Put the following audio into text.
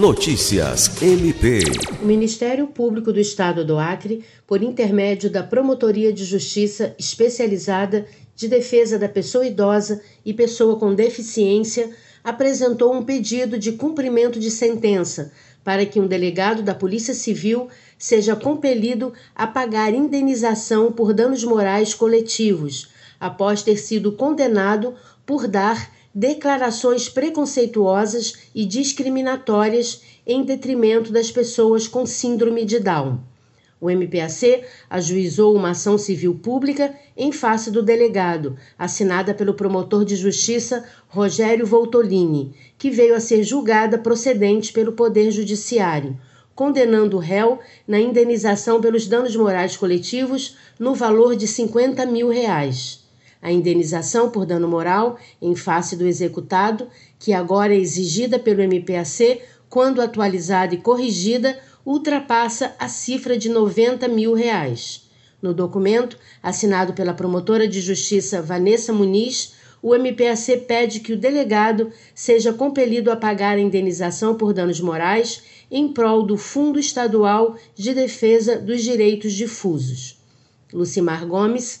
Notícias MP. O Ministério Público do Estado do Acre, por intermédio da Promotoria de Justiça Especializada de Defesa da Pessoa Idosa e Pessoa com Deficiência, apresentou um pedido de cumprimento de sentença para que um delegado da Polícia Civil seja compelido a pagar indenização por danos morais coletivos, após ter sido condenado por dar declarações preconceituosas e discriminatórias em detrimento das pessoas com síndrome de Down. O MPAC ajuizou uma ação civil pública em face do delegado, assinada pelo promotor de justiça Rogério Voltolini, que veio a ser julgada procedente pelo Poder Judiciário, condenando o réu na indenização pelos danos morais coletivos no valor de 50 mil reais a indenização por dano moral em face do executado, que agora é exigida pelo MPAC, quando atualizada e corrigida, ultrapassa a cifra de 90 mil reais. No documento, assinado pela promotora de justiça Vanessa Muniz, o MPAC pede que o delegado seja compelido a pagar a indenização por danos morais em prol do Fundo Estadual de Defesa dos Direitos Difusos. Lucimar Gomes,